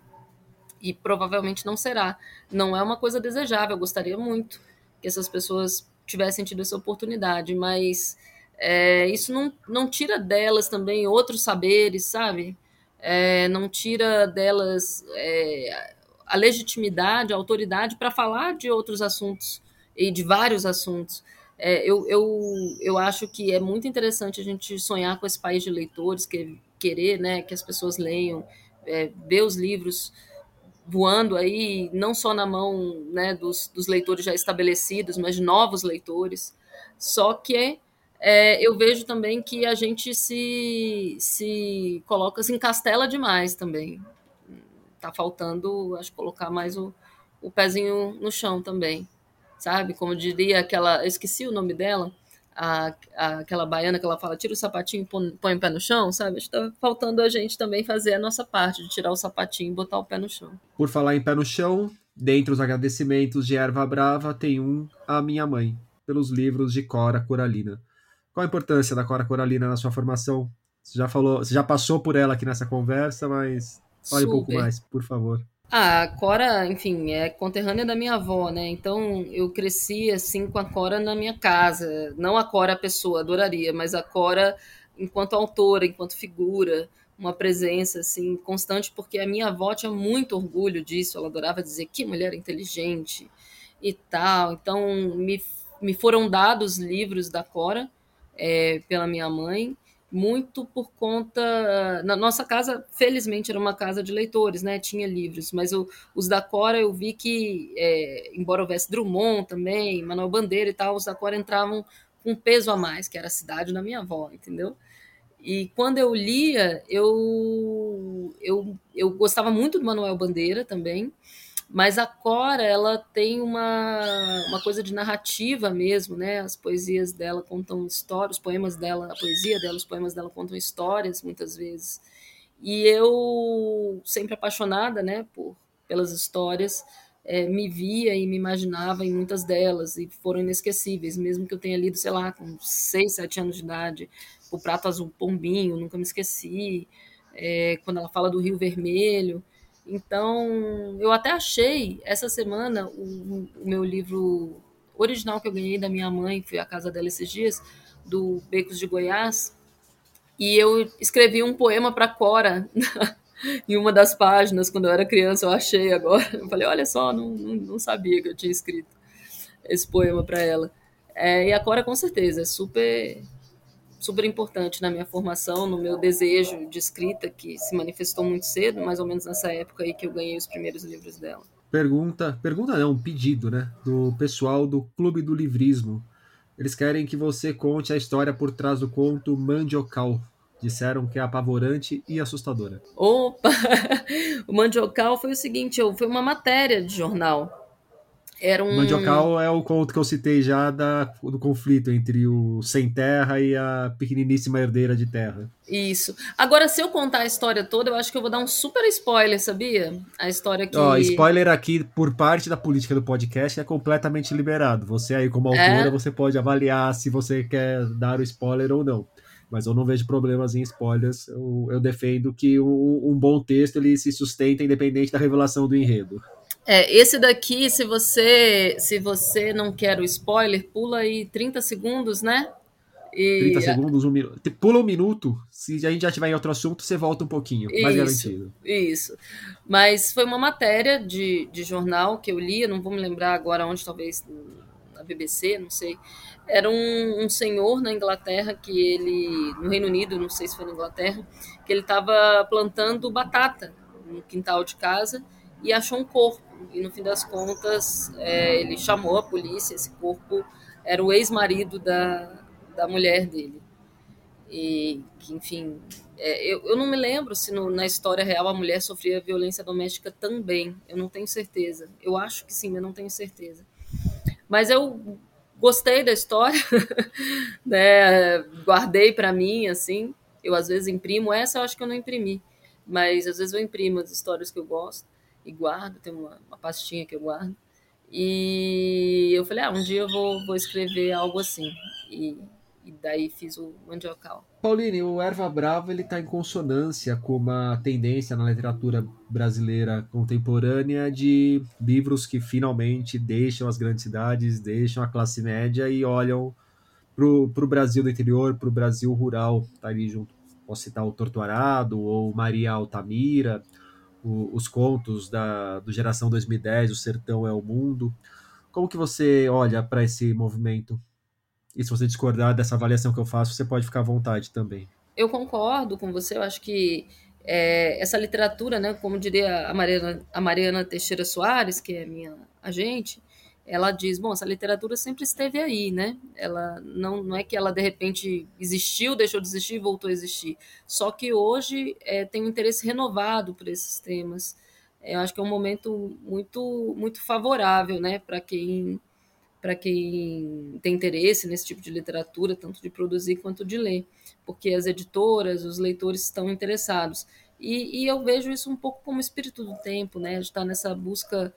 e provavelmente não será. Não é uma coisa desejável, eu gostaria muito que essas pessoas tivessem tido essa oportunidade, mas é, isso não, não tira delas também outros saberes, sabe? É, não tira delas é, a legitimidade, a autoridade para falar de outros assuntos e de vários assuntos. É, eu, eu, eu acho que é muito interessante a gente sonhar com esse país de leitores, que, querer né, que as pessoas leiam, é, ver os livros voando aí, não só na mão né, dos, dos, leitores já estabelecidos, mas de novos leitores. Só que é, eu vejo também que a gente se, se coloca, se encastela demais também. Tá faltando, acho, colocar mais o, o pezinho no chão também, sabe? Como diria aquela, eu esqueci o nome dela, a, a, aquela baiana que ela fala, tira o sapatinho e põe, põe o pé no chão, sabe? Está faltando a gente também fazer a nossa parte, de tirar o sapatinho e botar o pé no chão. Por falar em pé no chão, dentre os agradecimentos de Erva Brava, tem um à minha mãe, pelos livros de Cora Coralina. Qual a importância da Cora Coralina na sua formação? Você já falou, você já passou por ela aqui nessa conversa, mas fale Super. um pouco mais, por favor. Ah, a Cora, enfim, é conterrânea da minha avó, né? Então eu cresci assim com a Cora na minha casa. Não a Cora a pessoa, adoraria, mas a Cora enquanto autora, enquanto figura, uma presença assim constante, porque a minha avó tinha muito orgulho disso. Ela adorava dizer que mulher inteligente e tal. Então me, me foram dados livros da Cora é, pela minha mãe muito por conta. Na nossa casa, felizmente, era uma casa de leitores, né? Tinha livros, mas o, os da Cora eu vi que, é, embora houvesse Drummond também, Manuel Bandeira e tal, os da Cora entravam com um peso a mais, que era a cidade da minha avó, entendeu? E quando eu lia, eu, eu, eu gostava muito do Manuel Bandeira também. Mas a Cora, ela tem uma, uma coisa de narrativa mesmo, né? As poesias dela contam histórias, os poemas dela, a poesia dela, os poemas dela contam histórias muitas vezes. E eu, sempre apaixonada, né, por, pelas histórias, é, me via e me imaginava em muitas delas e foram inesquecíveis, mesmo que eu tenha lido, sei lá, com seis, sete anos de idade, O Prato Azul Pombinho, nunca me esqueci. É, quando ela fala do Rio Vermelho, então, eu até achei essa semana o, o, meu livro original que eu ganhei da minha mãe, fui à casa dela esses dias, do Becos de Goiás, e eu escrevi um poema para Cora em uma das páginas quando eu era criança. Eu achei agora, eu falei, olha só, não, não, não sabia que eu tinha escrito esse poema para ela. É, e a Cora, com certeza, é super super importante na minha formação, no meu desejo de escrita, que se manifestou muito cedo, mais ou menos nessa época aí que eu ganhei os primeiros livros dela. Pergunta, pergunta não, um pedido, né, do pessoal do Clube do Livrismo. Eles querem que você conte a história por trás do conto Mandiocal. Disseram que é apavorante e assustadora. Opa! O Mandiocal foi o seguinte, foi uma matéria de jornal era um... Mandiocal é o conto que eu citei já da, do conflito entre o sem terra e a pequeniníssima herdeira de terra. Isso. Agora, se eu contar a história toda, eu acho que eu vou dar um super spoiler, sabia? A história que. Ó, spoiler aqui por parte da política do podcast é completamente liberado. Você aí, como autora, é? você pode avaliar se você quer dar o spoiler ou não. Mas eu não vejo problemas em spoilers. Eu, eu defendo que um, um bom texto ele se sustenta independente da revelação do enredo. É, esse daqui, se você se você não quer o spoiler, pula aí 30 segundos, né? E... 30 segundos, um minuto. Pula um minuto, se a gente já estiver em outro assunto, você volta um pouquinho, isso, mais garantido. Isso. Mas foi uma matéria de, de jornal que eu li, não vou me lembrar agora onde, talvez na BBC, não sei. Era um, um senhor na Inglaterra que ele, no Reino Unido, não sei se foi na Inglaterra, que ele estava plantando batata no quintal de casa e achou um corpo e no fim das contas é, ele chamou a polícia. Esse corpo era o ex-marido da, da mulher dele. E que, enfim, é, eu, eu não me lembro se no, na história real a mulher sofria violência doméstica também. Eu não tenho certeza. Eu acho que sim, mas não tenho certeza. Mas eu gostei da história, né? Guardei para mim, assim. Eu às vezes imprimo essa, eu acho que eu não imprimi, mas às vezes eu imprimo as histórias que eu gosto e guardo, tem uma, uma pastinha que eu guardo. E eu falei, ah, um dia eu vou, vou escrever algo assim. E, e daí fiz o Mandiocal. Pauline, o Erva Brava ele está em consonância com uma tendência na literatura brasileira contemporânea de livros que finalmente deixam as grandes cidades, deixam a classe média e olham para o Brasil do interior, para o Brasil rural. Tá ali junto. Posso citar o Torturado ou Maria Altamira o, os contos da do Geração 2010, O Sertão é o Mundo. Como que você olha para esse movimento? E se você discordar dessa avaliação que eu faço, você pode ficar à vontade também. Eu concordo com você, eu acho que é, essa literatura, né, como diria a Mariana, a Mariana Teixeira Soares, que é minha agente, ela diz, bom, essa literatura sempre esteve aí, né? Ela não, não é que ela de repente existiu, deixou de existir voltou a existir. Só que hoje é, tem um interesse renovado por esses temas. É, eu acho que é um momento muito muito favorável, né, para quem para quem tem interesse nesse tipo de literatura, tanto de produzir quanto de ler, porque as editoras, os leitores estão interessados. E, e eu vejo isso um pouco como espírito do tempo, né? A gente está nessa busca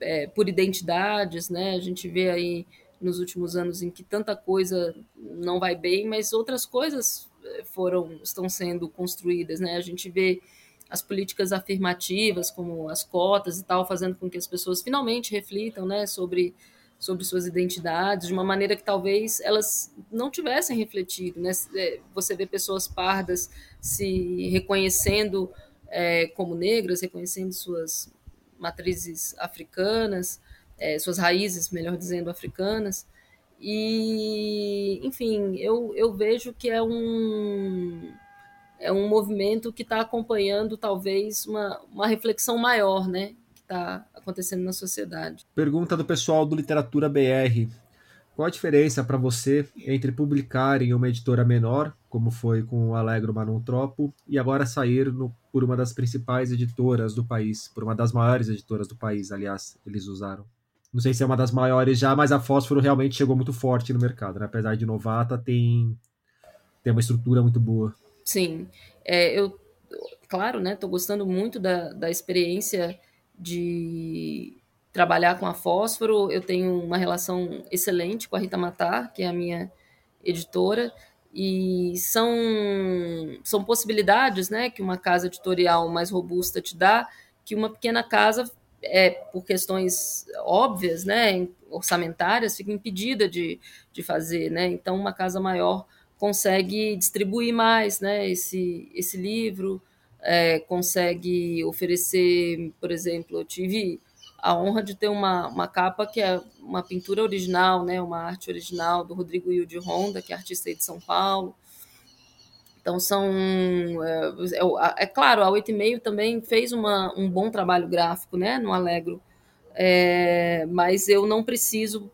é, por identidades, né? A gente vê aí nos últimos anos em que tanta coisa não vai bem, mas outras coisas é, foram estão sendo construídas, né? A gente vê as políticas afirmativas, como as cotas e tal, fazendo com que as pessoas finalmente reflitam, né, sobre sobre suas identidades de uma maneira que talvez elas não tivessem refletido, né? É, você vê pessoas pardas se reconhecendo é, como negras, reconhecendo suas matrizes africanas, é, suas raízes, melhor dizendo, africanas. E, enfim, eu, eu vejo que é um, é um movimento que está acompanhando talvez uma, uma reflexão maior, né? Que está acontecendo na sociedade. Pergunta do pessoal do Literatura BR. Qual a diferença para você entre publicar em uma editora menor, como foi com o Alegro Manontropo, e agora sair no, por uma das principais editoras do país, por uma das maiores editoras do país, aliás, eles usaram? Não sei se é uma das maiores já, mas a Fósforo realmente chegou muito forte no mercado, né? apesar de novata, tem, tem uma estrutura muito boa. Sim, é, eu, claro, né? Estou gostando muito da, da experiência de trabalhar com a Fósforo. Eu tenho uma relação excelente com a Rita Matar, que é a minha editora, e são, são possibilidades né, que uma casa editorial mais robusta te dá, que uma pequena casa, é, por questões óbvias, né, orçamentárias, fica impedida de, de fazer. Né? Então, uma casa maior consegue distribuir mais né, esse, esse livro, é, consegue oferecer, por exemplo, eu tive a honra de ter uma, uma capa que é uma pintura original, né, uma arte original do Rodrigo Hilde Honda, que é artista aí de São Paulo. Então são. É, é, é claro, a 8,5 também fez uma, um bom trabalho gráfico né, no Alegro, é, mas eu não preciso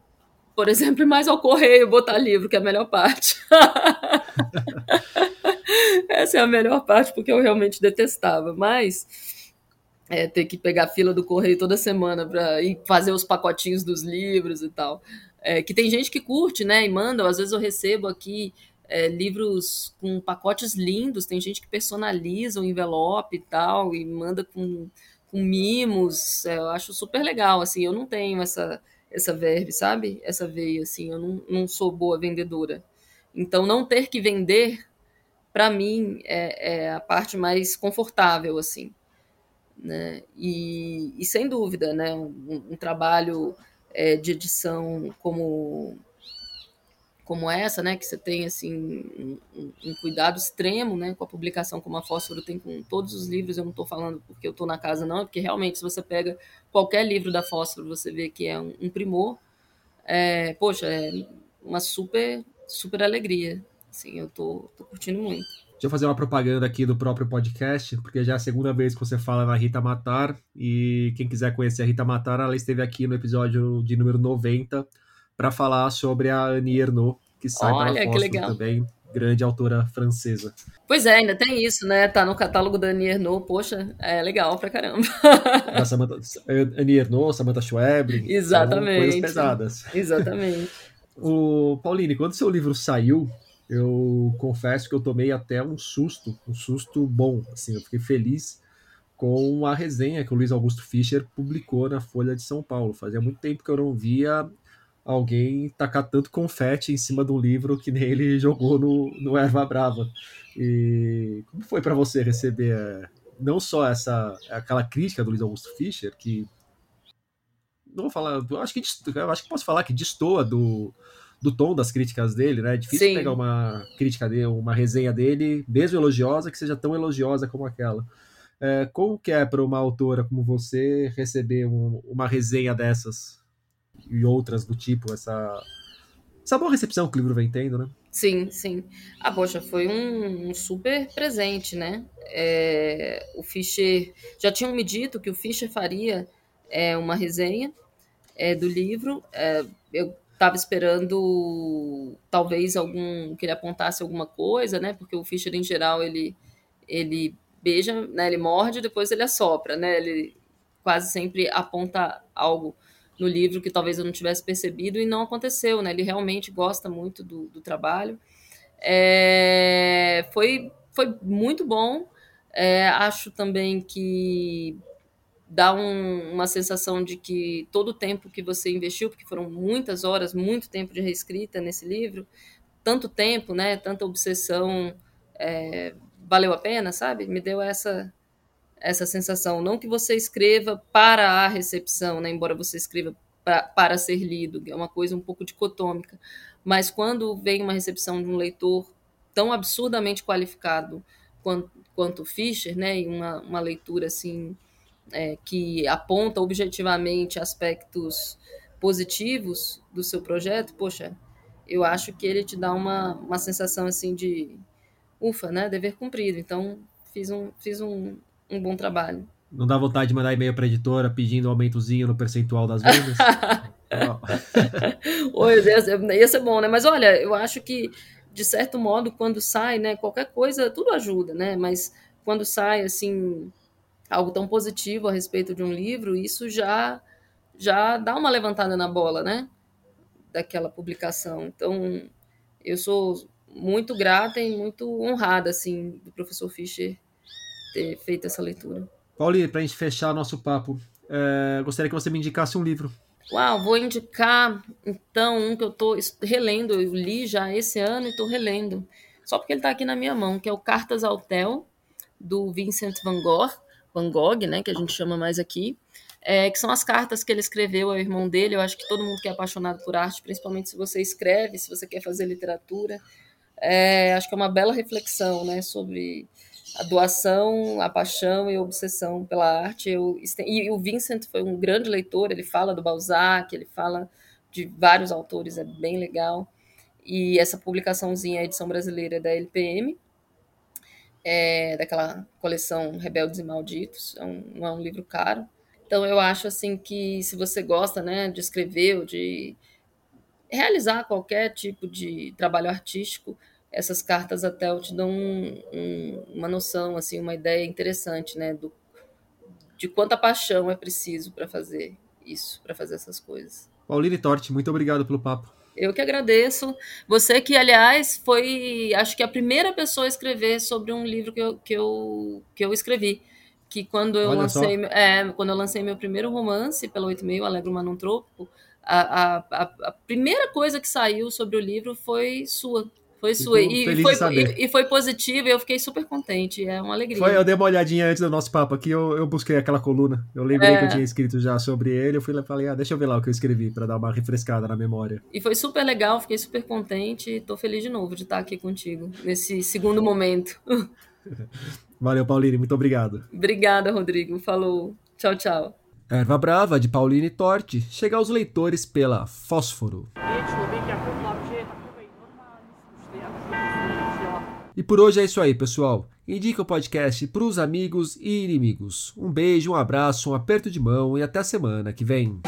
por exemplo, ir mais ao correio botar livro, que é a melhor parte. Essa é a melhor parte, porque eu realmente detestava. Mas é, ter que pegar a fila do correio toda semana para ir fazer os pacotinhos dos livros e tal. É, que tem gente que curte, né? E manda, às vezes eu recebo aqui é, livros com pacotes lindos, tem gente que personaliza o envelope e tal, e manda com, com mimos. É, eu acho super legal, assim, eu não tenho essa, essa verve, sabe? Essa veia, assim, eu não, não sou boa vendedora. Então, não ter que vender, para mim, é, é, a parte mais confortável, assim. Né? E, e sem dúvida, né? um, um trabalho é, de edição como como essa, né, que você tem assim um, um, cuidado extremo, né, com a publicação como a Fósforo tem com todos os livros. Eu não estou falando porque eu estou na casa não, é porque realmente se você pega qualquer livro da Fósforo você vê que é um, um primor. É, poxa, é uma super super alegria. Assim, eu tô curtindo muito. Deixa eu fazer uma propaganda aqui do próprio podcast, porque já é a segunda vez que você fala na Rita Matar. E quem quiser conhecer a Rita Matar, ela esteve aqui no episódio de número 90 para falar sobre a Annie Ernaux, que sai Olha, pela Fósforo também, grande autora francesa. Pois é, ainda tem isso, né? Tá no catálogo da Annie Ernaux, poxa, é legal pra caramba. Da Samantha, Annie Ernaux, Samantha Schweblin. Exatamente. Coisas pesadas. Exatamente. o Pauline, quando seu livro saiu, eu confesso que eu tomei até um susto, um susto bom, assim, eu fiquei feliz com a resenha que o Luiz Augusto Fischer publicou na Folha de São Paulo. Fazia muito tempo que eu não via alguém tacar tanto confete em cima de um livro que nem ele jogou no, no Erva Brava. E como foi para você receber é, não só essa aquela crítica do Luiz Augusto Fischer, que não vou falar, eu acho que acho que posso falar que destoa do do tom das críticas dele, né? É difícil Sim. pegar uma crítica dele, uma resenha dele, mesmo elogiosa, que seja tão elogiosa como aquela. É, como que é para uma autora como você receber um, uma resenha dessas e outras do tipo, essa, essa boa recepção que o livro vem tendo, né? Sim, sim. Ah, poxa, foi um, um super presente, né? É, o Fischer. Já tinham me dito que o Fischer faria é, uma resenha é, do livro. É, eu estava esperando talvez algum que ele apontasse alguma coisa, né? Porque o Fischer em geral ele ele beija, né? Ele morde, depois ele assopra, né? Ele quase sempre aponta algo no livro que talvez eu não tivesse percebido e não aconteceu, né? Ele realmente gosta muito do, do trabalho. É, foi foi muito bom. É, acho também que dá um, uma sensação de que todo o tempo que você investiu, porque foram muitas horas, muito tempo de reescrita nesse livro, tanto tempo, né, tanta obsessão, é, valeu a pena, sabe? Me deu essa essa sensação. Não que você escreva para a recepção, né, embora você escreva pra, para ser lido, é uma coisa um pouco dicotômica, mas quando vem uma recepção de um leitor tão absurdamente qualificado quanto, quanto Fischer, né, e uma, uma leitura assim é, que aponta objetivamente aspectos positivos do seu projeto, poxa, eu acho que ele te dá uma, uma sensação assim de ufa, né? Dever cumprido. Então, fiz um, fiz um, um bom trabalho. Não dá vontade de mandar e-mail para a editora pedindo um aumentozinho no percentual das vendas? Oi, ia, ia ser bom, né? Mas olha, eu acho que, de certo modo, quando sai, né, qualquer coisa, tudo ajuda, né? Mas quando sai, assim, algo tão positivo a respeito de um livro, isso já já dá uma levantada na bola, né? Daquela publicação. Então, eu sou muito grata e muito honrada, assim, do professor Fischer ter feito essa leitura. Pauli, para a gente fechar nosso papo, é, gostaria que você me indicasse um livro. Uau, vou indicar, então, um que eu estou relendo, eu li já esse ano e estou relendo, só porque ele está aqui na minha mão, que é o Cartas ao Tel, do Vincent van Gogh. Van Gogh, né, que a gente chama mais aqui, é, que são as cartas que ele escreveu ao irmão dele. Eu acho que todo mundo que é apaixonado por arte, principalmente se você escreve, se você quer fazer literatura, é, acho que é uma bela reflexão, né, sobre a doação, a paixão e a obsessão pela arte. Eu, e o Vincent foi um grande leitor, ele fala do Balzac, ele fala de vários autores, é bem legal. E essa publicaçãozinha, a edição brasileira é da LPM, é, daquela coleção Rebeldes e Malditos, é um, não é um livro caro. Então eu acho assim que se você gosta, né, de escrever ou de realizar qualquer tipo de trabalho artístico, essas cartas até te dão um, um, uma noção, assim, uma ideia interessante, né, do, de quanta paixão é preciso para fazer isso, para fazer essas coisas. Pauline Torti, muito obrigado pelo papo. Eu que agradeço. Você que, aliás, foi, acho que a primeira pessoa a escrever sobre um livro que eu, que eu, que eu escrevi. Que quando eu, lancei, é, quando eu lancei meu primeiro romance, pela 8,5, Alegro Manum Trópico, a, a, a, primeira coisa que saiu sobre o livro foi sua. Foi sua. E foi, e, e, foi positiva e eu fiquei super contente. É uma alegria. Foi, eu dei uma olhadinha antes do nosso papo aqui, eu, eu busquei aquela coluna. Eu lembrei é. que eu tinha escrito já sobre ele. Eu fui lá e falei, ah, deixa eu ver lá o que eu escrevi para dar uma refrescada na memória. E foi super legal, fiquei super contente e tô feliz de novo de estar aqui contigo nesse segundo momento. Valeu, Pauline, muito obrigado. Obrigada, Rodrigo. Falou. Tchau, tchau. Erva Brava, de Pauline Torte, chega aos leitores pela Fósforo. E por hoje é isso aí, pessoal. Indica o podcast para os amigos e inimigos. Um beijo, um abraço, um aperto de mão e até a semana que vem.